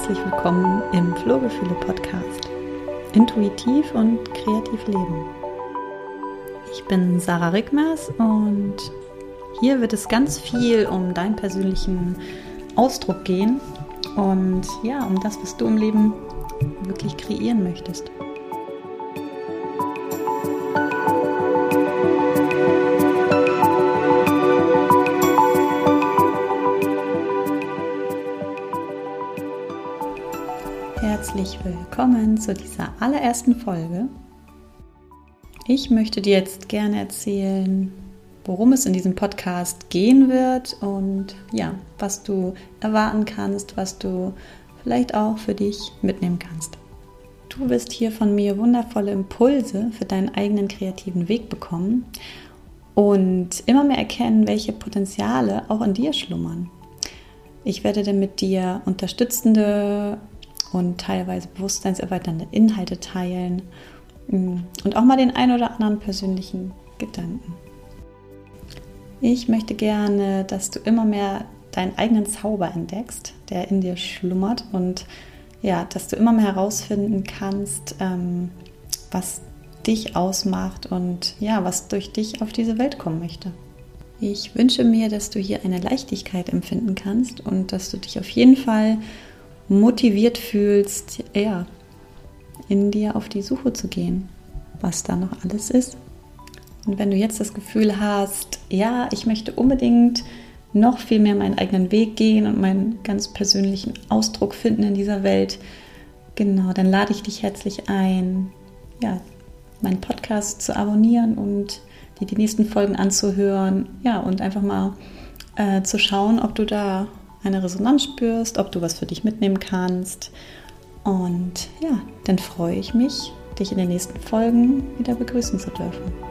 herzlich willkommen im Flohgefühle Podcast. Intuitiv und kreativ leben. Ich bin Sarah Rickmers und hier wird es ganz viel um deinen persönlichen Ausdruck gehen und ja, um das, was du im Leben wirklich kreieren möchtest. Herzlich willkommen zu dieser allerersten Folge. Ich möchte dir jetzt gerne erzählen, worum es in diesem Podcast gehen wird und ja, was du erwarten kannst, was du vielleicht auch für dich mitnehmen kannst. Du wirst hier von mir wundervolle Impulse für deinen eigenen kreativen Weg bekommen und immer mehr erkennen, welche Potenziale auch in dir schlummern. Ich werde dann mit dir unterstützende und teilweise bewusstseinserweiternde Inhalte teilen mm, und auch mal den ein oder anderen persönlichen Gedanken. Ich möchte gerne, dass du immer mehr deinen eigenen Zauber entdeckst, der in dir schlummert und ja, dass du immer mehr herausfinden kannst, ähm, was dich ausmacht und ja, was durch dich auf diese Welt kommen möchte. Ich wünsche mir, dass du hier eine Leichtigkeit empfinden kannst und dass du dich auf jeden Fall motiviert fühlst, ja, in dir auf die Suche zu gehen, was da noch alles ist. Und wenn du jetzt das Gefühl hast, ja, ich möchte unbedingt noch viel mehr meinen eigenen Weg gehen und meinen ganz persönlichen Ausdruck finden in dieser Welt, genau, dann lade ich dich herzlich ein, ja, meinen Podcast zu abonnieren und dir die nächsten Folgen anzuhören, ja, und einfach mal äh, zu schauen, ob du da eine Resonanz spürst, ob du was für dich mitnehmen kannst. Und ja, dann freue ich mich, dich in den nächsten Folgen wieder begrüßen zu dürfen.